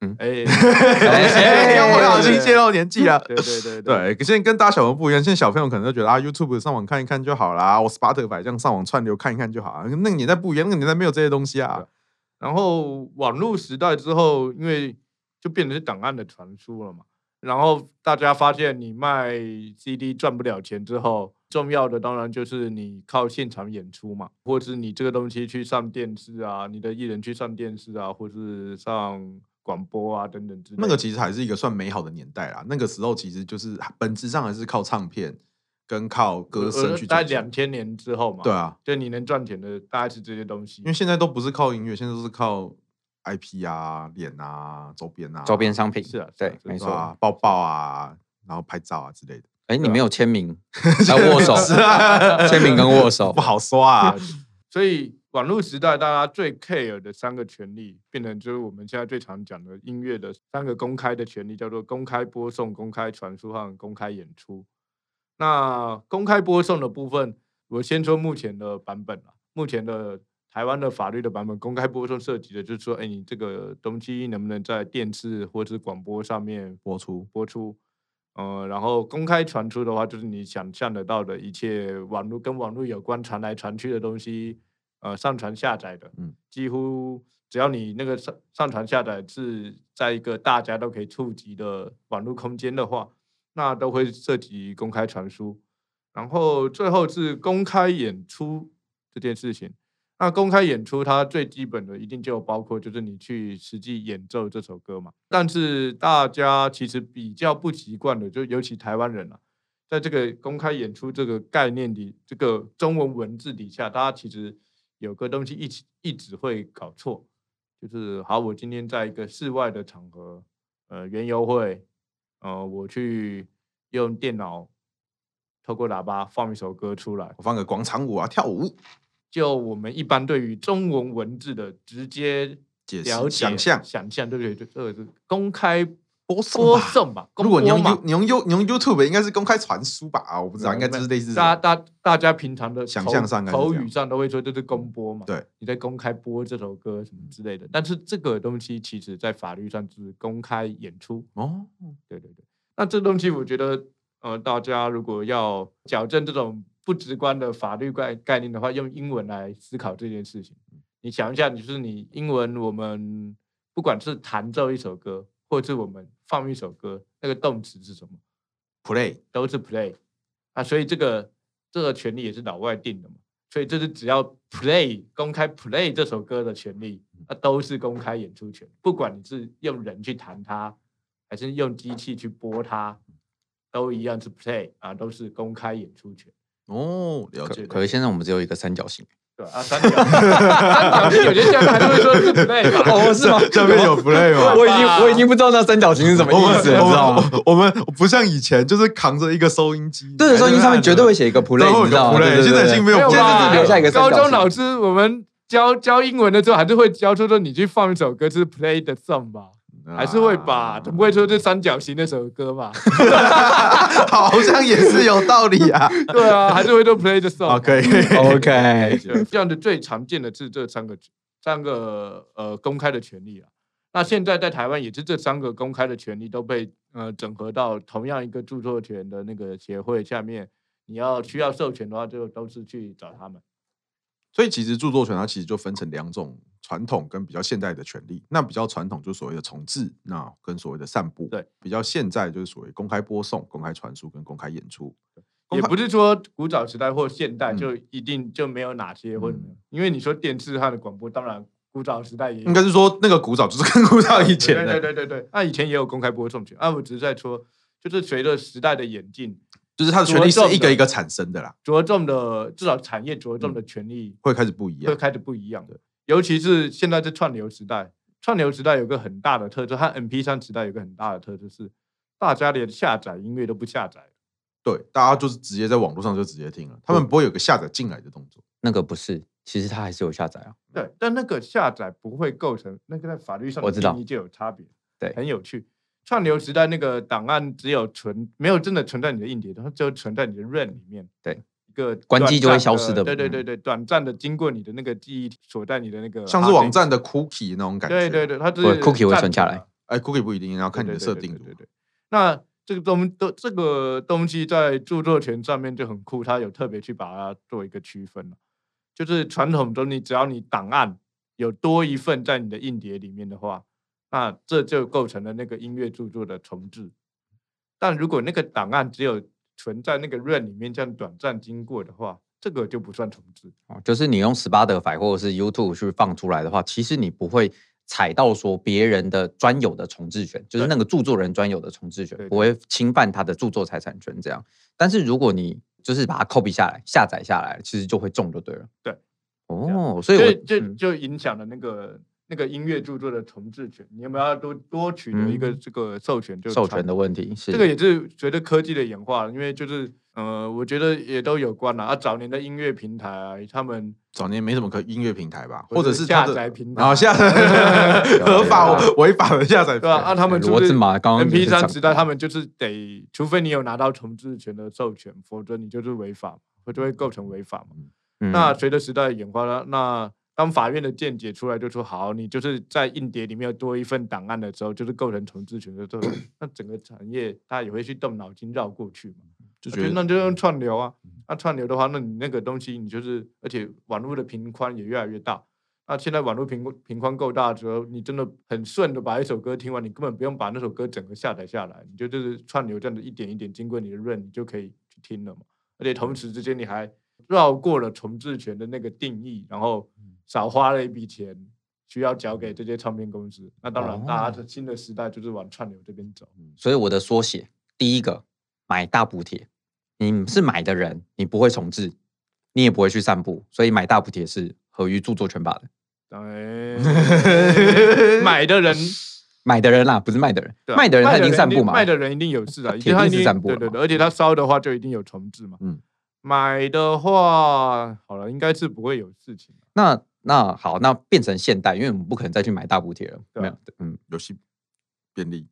嗯，哎，我好心泄露年纪了。对对对对，可现在跟大小朋友不一样，现在小朋友可能都觉得啊，YouTube 上网看一看就好啦，我 Spotify 这样上网串流看一看就好啊。那个年代不一样，那个年代没有这些东西啊。然后网络时代之后，因为就变成是档案的传输了嘛。然后大家发现你卖 CD 赚不了钱之后，重要的当然就是你靠现场演出嘛，或者是你这个东西去上电视啊，你的艺人去上电视啊，或是上。广播啊，等等之类，那个其实还是一个算美好的年代啦。那个时候其实就是本质上还是靠唱片跟靠歌声去。在两千年之后嘛，对啊，就你能赚钱的大概是这些东西。因为现在都不是靠音乐，现在都是靠 IP 啊、脸啊、周边啊、周边商品。是啊，对，没错，啊，抱抱啊，然后拍照啊之类的。哎，你没有签名，还握手，签名跟握手 不好说啊，所以。网络时代，大家最 care 的三个权利，变成就是我们现在最常讲的音乐的三个公开的权利，叫做公开播送、公开传输和公开演出。那公开播送的部分，我先说目前的版本啊，目前的台湾的法律的版本，公开播送涉及的就是说，哎，你这个东西能不能在电视或者是广播上面播出？播出。呃，然后公开传出的话，就是你想象得到的一切网络跟网络有关传来传去的东西。呃，上传下载的，嗯，几乎只要你那个上上传下载是在一个大家都可以触及的网络空间的话，那都会涉及公开传输。然后最后是公开演出这件事情，那公开演出，它最基本的一定就包括就是你去实际演奏这首歌嘛。但是大家其实比较不习惯的，就尤其台湾人啊，在这个公开演出这个概念里，这个中文文字底下，大家其实有个东西一直一直会搞错，就是好，我今天在一个室外的场合，呃，园游会，呃，我去用电脑透过喇叭放一首歌出来，我放个广场舞啊，跳舞。就我们一般对于中文文字的直接解释、想象、想象，对不对？就这个是公开播送播送吧。如果你用 You 你用 You 你用 YouTube，应该是公开传输吧？啊，我不知道，应该就是类似。大大大家平常的想象上、口语上都会说这是公播嘛？对，你在公开播这首歌什么之类的。但是这个东西其实在法律上就是公开演出哦。对对对，那这东西我觉得，呃，大家如果要矫正这种。不直观的法律概概念的话，用英文来思考这件事情。你想一下，你就是你英文，我们不管是弹奏一首歌，或者是我们放一首歌，那个动词是什么？play 都是 play 啊，所以这个这个权利也是老外定的嘛。所以这是只要 play 公开 play 这首歌的权利，那都是公开演出权。不管你是用人去弹它，还是用机器去播它，都一样是 play 啊，都是公开演出权。哦，了解。可是现在我们只有一个三角形，对啊，三角形，三角形有些下面还是会说是 play 吧？哦，是吗？下面有 play 吗？我已经我已经不知道那三角形是什么意思了，你知道吗？我们不像以前，就是扛着一个收音机，对，收音机上面绝对会写一个 play，你知道吗？现在已经没有，现在是留下一个。高中老师我们教教英文的时候，还是会教出说你去放一首歌，就是 play the song 吧。还是会吧，总不会说这三角形那首歌吧？好像也是有道理啊。对啊，还是会都 play the song。可以，OK。这样的最常见的是这三个三个呃公开的权利啊。那现在在台湾也是这三个公开的权利都被呃整合到同样一个著作权的那个协会下面。你要需要授权的话，就都是去找他们。所以其实著作权它其实就分成两种。传统跟比较现代的权利，那比较传统就是所谓的重置，那跟所谓的散布。对，比较现在就是所谓公开播送、公开传输跟公开演出。也不是说古早时代或现代就一定就没有哪些，或者、嗯、因为你说电视它的广播，当然古早时代也有，应该是说那个古早就是更古早以前的。对对对对，那以前也有公开播送权。啊，我只是在说，就是随着时代的演进，就是它的权利是一个一个产生的啦。着重的至少产业着重的权利、嗯、会开始不一样，会开始不一样的。尤其是现在这串流时代，串流时代有个很大的特征，和 MP3 时代有个很大的特征是，大家连下载音乐都不下载。对，大家就是直接在网络上就直接听了，他们不会有个下载进来的动作。那个不是，其实它还是有下载啊。对，但那个下载不会构成那个在法律上的定义就有差别。对，很有趣。串流时代那个档案只有存，没有真的存在你的硬碟，它只有存在你的 RAM 里面。对。个关机就会消失的，对对对对，短暂的经过你的那个记忆所在你的那个，像是网站的 cookie 那种感觉。对对对，它是 cookie 会存下来。哎，cookie 不一定，然后看你的设定。对对对。那这个东都这个东西在著作权上面就很酷，它有特别去把它做一个区分。就是传统中，你只要你档案有多一份在你的硬碟里面的话，那这就构成了那个音乐著作的重置。但如果那个档案只有存在那个 RAM 里面，这样短暂经过的话，这个就不算重置。哦，就是你用 Spotify 或者是 YouTube 去放出来的话，其实你不会踩到说别人的专有的重置权，就是那个著作人专有的重置权，不会侵犯他的著作财产权这样。但是如果你就是把它 copy 下来、下载下来，其实就会中就对了。对，哦，所以我就就影响了那个。那个音乐著作的重置权，你有没有要多多取得一个这个授权？就授权的问题是这个也是随着科技的演化，因为就是呃，我觉得也都有关了啊。早年的音乐平台啊，他们早年没什么可音乐平台吧，或者是下载平台，然后下载合法违法的下载对吧？啊，他们就是 M P 三时代，他们就是得，除非你有拿到重置权的授权，否则你就是违法，或者会构成违法嘛。那随着时代的演化了，那当法院的见解出来，就说好，你就是在硬碟里面有多一份档案的时候，就是构成重置权的时候，那整个产业他也会去动脑筋绕过去嘛，就觉得那就用串流啊，那串流的话，那你那个东西你就是，而且网络的频宽也越来越大，那现在网络频频宽够大的时候，你真的很顺的把一首歌听完，你根本不用把那首歌整个下载下来，你就就是串流这样子一点一点经过你的 RAM，你就可以去听了嘛，而且同时之间你还。绕过了重置权的那个定义，然后少花了一笔钱，需要交给这些唱片公司。那当然，大家的新的时代就是往串流这边走。所以我的缩写，第一个买大补贴，你是买的人，你不会重置，你也不会去散步，所以买大补贴是合于著作权法的。对，买的人。买的人啦，不是卖的人。卖的人他已经散布嘛，卖的人一定有事啊，一定是散布。对对对，而且他烧的话就一定有重置嘛。嗯，买的话，好了，应该是不会有事情。那那好，那变成现代，因为我们不可能再去买大补贴了。没有，嗯，游戏便利。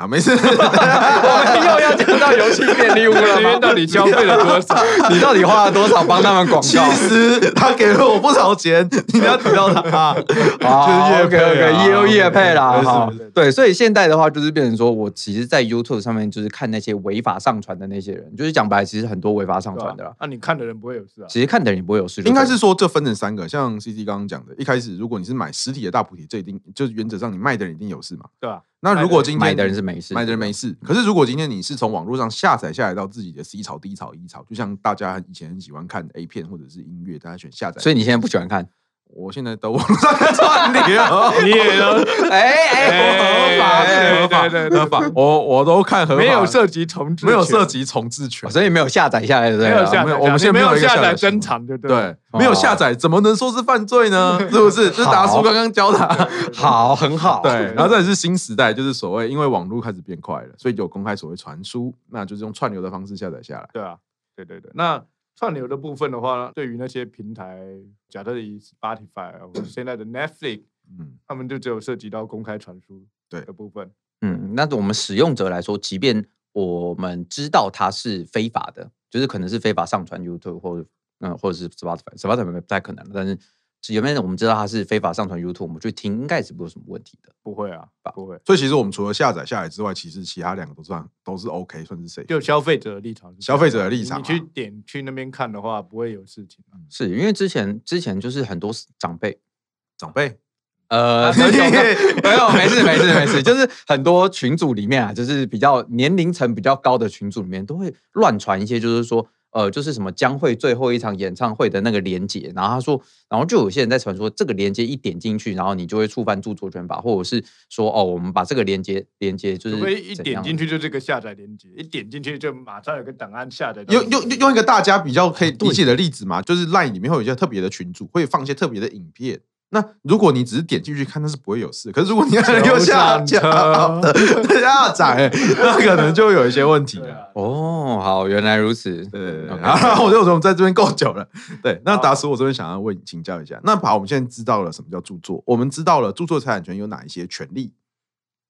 好，没事。我们又要讲到游戏便利屋了。里面到底消费了多少？你到底花了多少帮他们广告？其实他给了我不少钱，你不要提到他。啊，就是业配，OK，也有业配啦。哈，对，所以现在的话就是变成说，我其实，在 YouTube 上面就是看那些违法上传的那些人，就是讲白，其实很多违法上传的啦。那你看的人不会有事啊？其实看的人也不会有事。应该是说，这分成三个，像 CC 刚刚讲的，一开始如果你是买实体的大菩提，这一定就是原则上你卖的人一定有事嘛，对吧？那如果今天买的人是没事，买的人没事。可是如果今天你是从网络上下载下来到自己的 C 槽、D 槽、E 槽，就像大家以前很喜欢看 A 片或者是音乐，大家选下载。所以你现在不喜欢看？我现在都网络上看串流，你也能？哎哎，合法合法对对合法。我我都看合法，没有涉及重置，没有涉及重置权，所以没有下载下来的，没有下载。我们现在没有下载珍藏，对对，没有下载，怎么能说是犯罪呢？是不是？这是达叔刚刚教他，好，很好。对，然后这也是新时代，就是所谓因为网络开始变快了，所以有公开所谓传输，那就是用串流的方式下载下来。对啊，对对对，那。串流的部分的话，对于那些平台，假设以 Spotify 或者现在的 Netflix，嗯，他们就只有涉及到公开传输对的部分。嗯，那我们使用者来说，即便我们知道它是非法的，就是可能是非法上传 YouTube 或者嗯，或者是 Spotify，Spotify 不太可能，但是。有没有我们知道他是非法上传 YouTube，我们去听应该是不会有什么问题的。不会啊，不会。所以其实我们除了下载下来之外，其实其他两个都算都是 OK，算是谁？就消费者的立场，消费者的立场，你去点去那边看的话，不会有事情。是因为之前之前就是很多长辈长辈，呃，没有，没事没事没事，就是很多群组里面啊，就是比较年龄层比较高的群组里面，都会乱传一些，就是说。呃，就是什么将会最后一场演唱会的那个连接，然后他说，然后就有些人在传说这个连接一点进去，然后你就会触犯著作权法，或者是说哦，我们把这个连接连接就是，一点进去就这个下载连接，一点进去就马上有个档案下载。用用用一个大家比较可以 理解的例子嘛，就是 LINE 里面会有一些特别的群组，会放一些特别的影片。那如果你只是点进去看，那是不会有事。可是如果你要右下角 下载，那可能就会有一些问题了。哦，好，原来如此。对，然 后我觉得我们在这边够久了。对，那达叔，我这边想要问你请教一下。那好，我们现在知道了什么叫著作，我们知道了著作财产权有哪一些权利。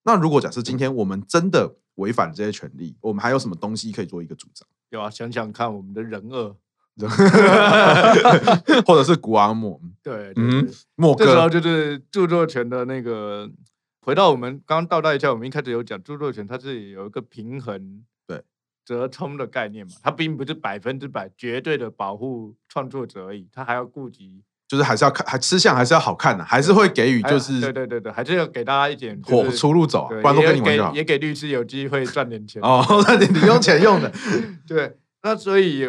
那如果假设今天我们真的违反了这些权利，我们还有什么东西可以做一个主张？有啊，想想看，我们的人恶。或者是古阿莫，对，嗯，莫哥，这时候就是著作权的那个。回到我们刚刚倒带一下，我们一开始有讲著作权，它是有一个平衡、对。折冲的概念嘛，它并不是百分之百绝对的保护创作者而已，它还要顾及，就是还是要看，还吃相还是要好看的，还是会给予，就是对对对对，还是要给大家一点火出路走，不然都跟你玩也给律师有机会赚点钱哦，赚点零用钱用的，对，那所以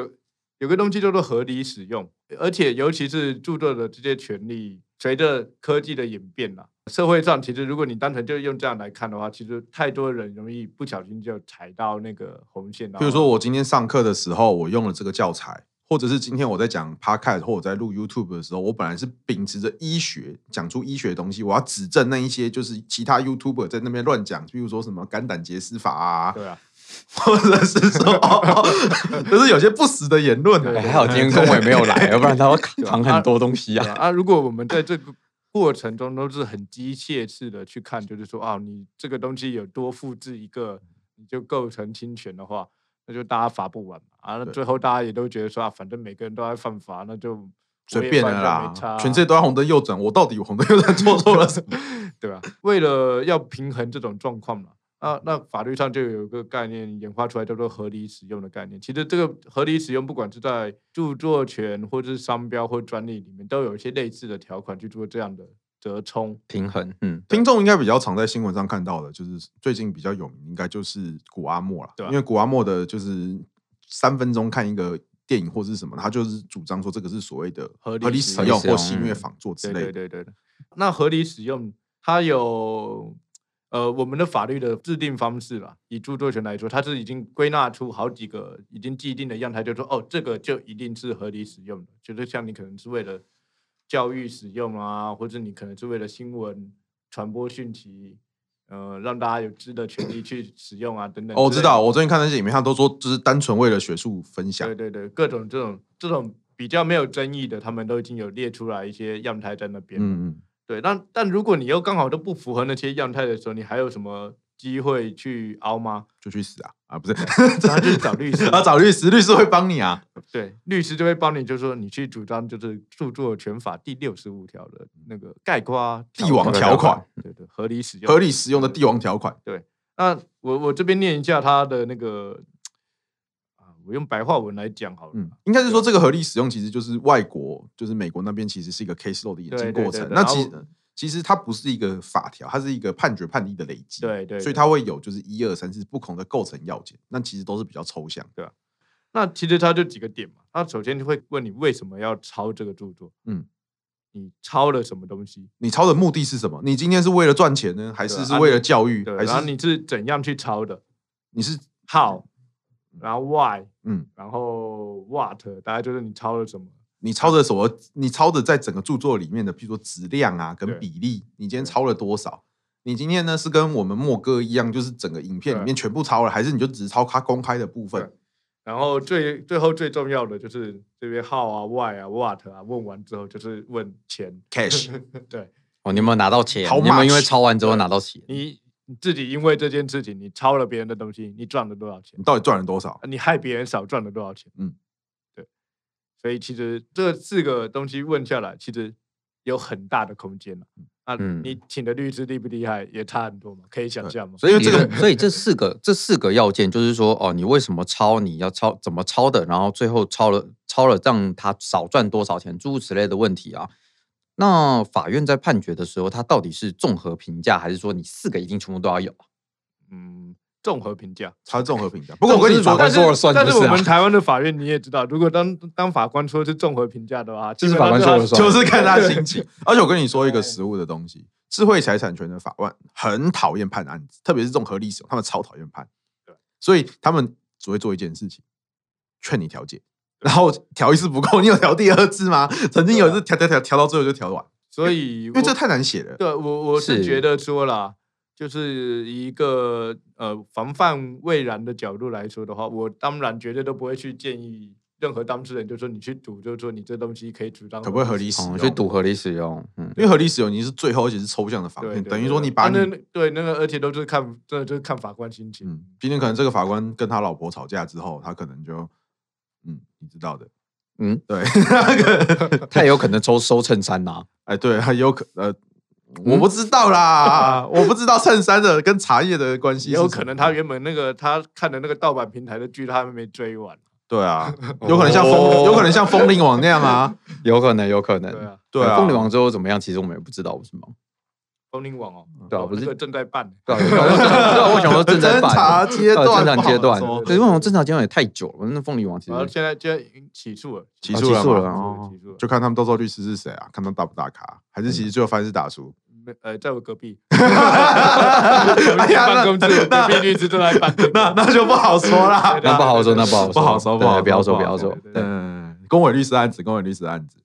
有。有个东西叫做合理使用，而且尤其是著作的这些权利，随着科技的演变啦，社会上其实如果你单纯就用这样来看的话，其实太多人容易不小心就踩到那个红线。比如说我今天上课的时候，我用了这个教材，或者是今天我在讲 Podcast 或我在录 YouTube 的时候，我本来是秉持着医学讲出医学的东西，我要指正那一些就是其他 YouTuber 在那边乱讲，比如说什么肝胆结石法啊，对啊。或者是说，就是有些不实的言论。还好今天公伟没有来，要不然他会扛很多东西啊。啊，如果我们在这个过程中都是很机械式的去看，就是说，啊，你这个东西有多复制一个，你就构成侵权的话，那就大家罚不完嘛。啊，那最后大家也都觉得说，啊，反正每个人都在犯法，那就随便了啦。全世界都在红灯右转，我到底红灯右转做错了什么？对吧？为了要平衡这种状况嘛。啊，那法律上就有一个概念演化出来，叫做合理使用的概念。其实这个合理使用，不管是在著作权或者是商标或专利里面，都有一些类似的条款去做这样的折冲平衡。嗯，听众应该比较常在新闻上看到的，就是最近比较有名，应该就是古阿莫了。对，因为古阿莫的就是三分钟看一个电影或是什么，他就是主张说这个是所谓的合理使用或戏谑仿作之类的。对对对对。那合理使用，它有呃我们的法律的制定方式啦。以著作权来说，它是已经归纳出好几个已经既定的样态，就是说哦，这个就一定是合理使用的，就是像你可能是为了教育使用啊，或者你可能是为了新闻传播讯息。呃，让大家有知的权利去使用啊，等等。哦，我知道，我最近看那些影片，他都说就是单纯为了学术分享。对对对，各种这种这种比较没有争议的，他们都已经有列出来一些样态在那边。嗯嗯。对，但但如果你又刚好都不符合那些样态的时候，你还有什么？机会去凹吗？就去死啊！啊，不是，他就是找律师 啊，找律师，律师会帮你啊。对，律师就会帮你，就是说你去主张，就是著作权法第六十五条的那个概括帝王条款，对对，合理使用，合理使用的帝王条款。对，那我我这边念一下他的那个啊，我用白话文来讲好了。嗯，应该是说这个合理使用其实就是外国，就是美国那边其实是一个 case law 的演进过程。那其实。其实它不是一个法条，它是一个判决判例的累积。对，对对，所以它会有就是一二三四不同的构成要件，那其实都是比较抽象，对吧？那其实它就几个点嘛。它首先就会问你为什么要抄这个著作？嗯，你抄了什么东西？你抄的目的是什么？你今天是为了赚钱呢，还是是为了教育？对，还是你是怎样去抄的？你是 how，然后 why，嗯，然后 what，大概就是你抄了什么？你抄的什么？你抄的在整个著作里面的，譬如说质量啊，跟比例，你今天抄了多少？你今天呢是跟我们莫哥一样，就是整个影片里面全部抄了，还是你就只抄他公开的部分？然后最最后最重要的就是这边 how 啊、why 啊、what 啊，问完之后就是问钱 cash。对，哦，你有没有拿到钱？你有没有因为抄完之后拿到钱？你你自己因为这件事情，你抄了别人的东西，你赚了多少钱？你到底赚了多少？你害别人少赚了多少钱？嗯。对所以其实这四个东西问下来，其实有很大的空间了。啊，你请的律师厉不厉害，也差很多嘛，可以想象嘛。所以这个，所以这四个这四个要件，就是说，哦，你为什么抄？你要抄怎么抄的？然后最后抄了抄了，让他少赚多少钱？诸如此类的问题啊。那法院在判决的时候，他到底是综合评价，还是说你四个一定全部都要有？嗯。综合评价，他综合评价。不过我跟你说，但是但是我们台湾的法院你也知道，如果当当法官说是综合评价的话，就是法官说了算，就是看他心情。而且我跟你说一个实物的东西，智慧财产权的法官很讨厌判案子，特别是综合历史，他们超讨厌判。对，所以他们只会做一件事情，劝你调解，然后调一次不够，你有调第二次吗？曾经有一次调调调调到最后就调完，所以因为这太难写了。对我我是觉得说啦。就是一个呃防范未然的角度来说的话，我当然绝对都不会去建议任何当事人，就是说你去赌，就是说你这东西可以主张可不可以合理使用，去赌合理使用，嗯，因为合理使用你是最后而且是抽象的法院，等于说你把你、啊、那对那个而且都是看真的就是看法官心情。嗯，今天可能这个法官跟他老婆吵架之后，他可能就嗯，你知道的，嗯，对，那个他也有可能抽收衬衫呐，哎，对，他有可呃。我不知道啦，我不知道衬衫的跟茶叶的关系。有可能他原本那个他看的那个盗版平台的剧，他还没追完。对啊，有可能像风，有可能像风铃网那样啊，有可能，有可能。对啊，对啊。风铃网之后怎么样？其实我们也不知道，不是吗？风铃网哦，对啊，不是正在办。对啊，我想说正在办。侦查阶段，侦查阶段。对，为什么侦查阶段也太久了？那凤梨网其实现在现在已经起诉了，起诉了，起诉了。就看他们到时候律师是谁啊？看他打不打卡，还是其实最后发现是大叔。呃，在我隔壁，办公室隔壁律师正在办，那那就不好说了，那不好说，那不好说，不好说，不好，不要说，不要说。嗯，公委律师案子，公委律师案子。